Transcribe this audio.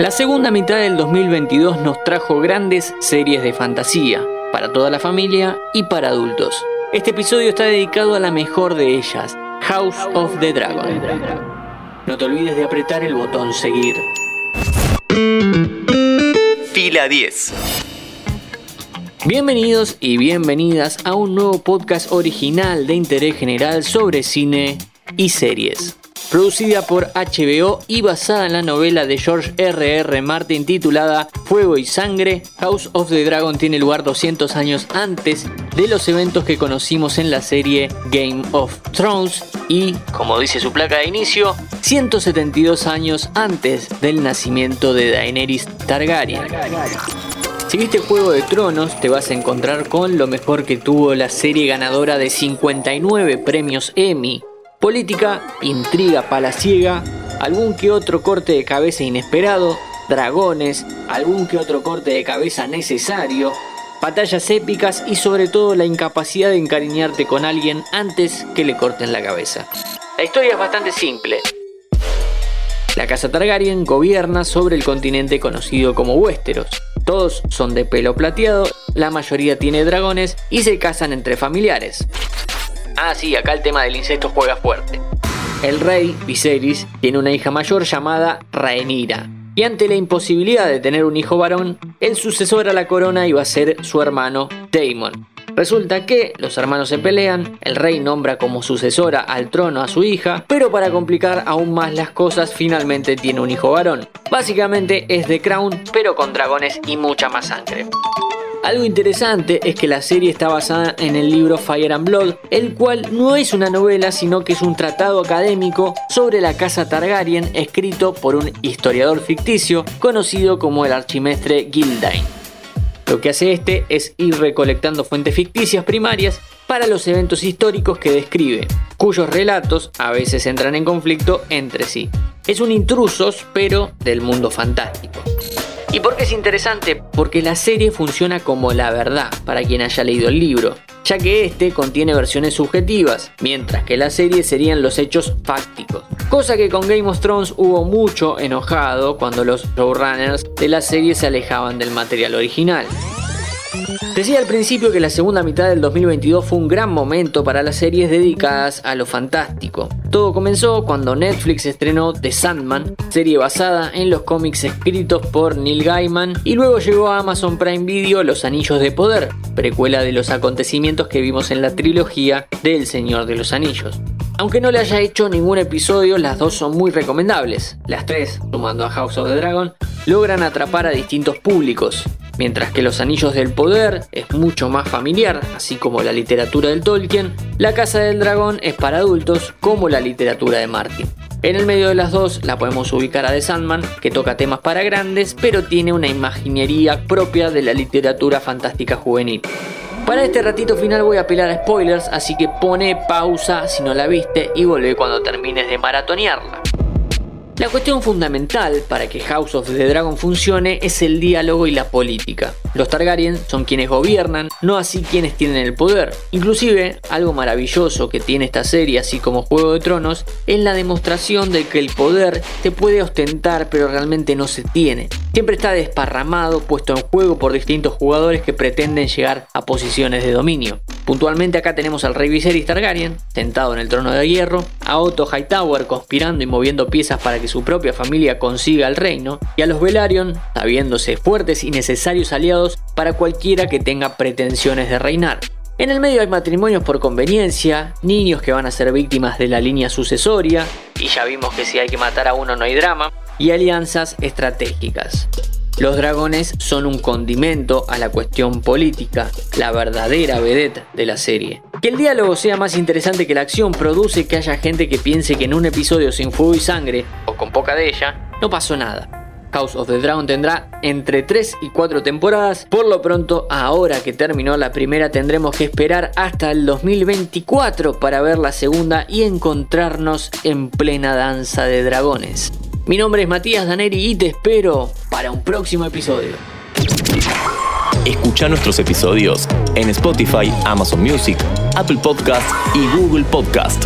La segunda mitad del 2022 nos trajo grandes series de fantasía, para toda la familia y para adultos. Este episodio está dedicado a la mejor de ellas, House of the Dragon. No te olvides de apretar el botón seguir. Fila 10. Bienvenidos y bienvenidas a un nuevo podcast original de interés general sobre cine y series. Producida por HBO y basada en la novela de George R.R. R. Martin titulada Fuego y Sangre, House of the Dragon tiene lugar 200 años antes de los eventos que conocimos en la serie Game of Thrones y, como dice su placa de inicio, 172 años antes del nacimiento de Daenerys Targaryen. Si viste Juego de Tronos, te vas a encontrar con lo mejor que tuvo la serie ganadora de 59 premios Emmy, Política, intriga palaciega, algún que otro corte de cabeza inesperado, dragones, algún que otro corte de cabeza necesario, batallas épicas y sobre todo la incapacidad de encariñarte con alguien antes que le corten la cabeza. La historia es bastante simple. La casa Targaryen gobierna sobre el continente conocido como Westeros. Todos son de pelo plateado, la mayoría tiene dragones y se casan entre familiares. Ah, sí, acá el tema del incesto juega fuerte. El rey, Viserys, tiene una hija mayor llamada Rhaenyra. Y ante la imposibilidad de tener un hijo varón, el sucesor a la corona iba a ser su hermano Daemon. Resulta que los hermanos se pelean, el rey nombra como sucesora al trono a su hija, pero para complicar aún más las cosas finalmente tiene un hijo varón. Básicamente es The Crown, pero con dragones y mucha más sangre. Algo interesante es que la serie está basada en el libro Fire and Blood, el cual no es una novela, sino que es un tratado académico sobre la casa Targaryen escrito por un historiador ficticio conocido como el archimestre Gildain. Lo que hace este es ir recolectando fuentes ficticias primarias para los eventos históricos que describe, cuyos relatos a veces entran en conflicto entre sí. Es un intrusos, pero del mundo fantástico. ¿Y por qué es interesante? Porque la serie funciona como la verdad para quien haya leído el libro, ya que este contiene versiones subjetivas, mientras que la serie serían los hechos fácticos. Cosa que con Game of Thrones hubo mucho enojado cuando los showrunners de la serie se alejaban del material original. Decía al principio que la segunda mitad del 2022 fue un gran momento para las series dedicadas a lo fantástico. Todo comenzó cuando Netflix estrenó The Sandman, serie basada en los cómics escritos por Neil Gaiman, y luego llegó a Amazon Prime Video Los Anillos de Poder, precuela de los acontecimientos que vimos en la trilogía del Señor de los Anillos. Aunque no le haya hecho ningún episodio, las dos son muy recomendables. Las tres, sumando a House of the Dragon, logran atrapar a distintos públicos. Mientras que Los Anillos del Poder es mucho más familiar, así como la literatura del Tolkien, La Casa del Dragón es para adultos, como la literatura de Martin. En el medio de las dos la podemos ubicar a The Sandman, que toca temas para grandes, pero tiene una imaginería propia de la literatura fantástica juvenil. Para este ratito final voy a apelar a spoilers, así que pone pausa si no la viste y vuelve cuando termines de maratonearla. La cuestión fundamental para que House of the Dragon funcione es el diálogo y la política. Los Targaryen son quienes gobiernan, no así quienes tienen el poder. Inclusive, algo maravilloso que tiene esta serie, así como Juego de Tronos, es la demostración de que el poder se puede ostentar pero realmente no se tiene. Siempre está desparramado, puesto en juego por distintos jugadores que pretenden llegar a posiciones de dominio. Puntualmente acá tenemos al rey Viserys Targaryen, sentado en el trono de hierro, a Otto Hightower conspirando y moviendo piezas para que su propia familia consiga el reino, y a los Velaryon sabiéndose fuertes y necesarios aliados para cualquiera que tenga pretensiones de reinar. En el medio hay matrimonios por conveniencia, niños que van a ser víctimas de la línea sucesoria, y ya vimos que si hay que matar a uno no hay drama, y alianzas estratégicas. Los dragones son un condimento a la cuestión política, la verdadera vedette de la serie. Que el diálogo sea más interesante que la acción produce que haya gente que piense que en un episodio sin fuego y sangre, o con poca de ella, no pasó nada. House of the Dragon tendrá entre 3 y 4 temporadas. Por lo pronto, ahora que terminó la primera, tendremos que esperar hasta el 2024 para ver la segunda y encontrarnos en plena danza de dragones. Mi nombre es Matías Daneri y te espero para un próximo episodio. Escucha nuestros episodios en Spotify, Amazon Music, Apple Podcast y Google Podcast.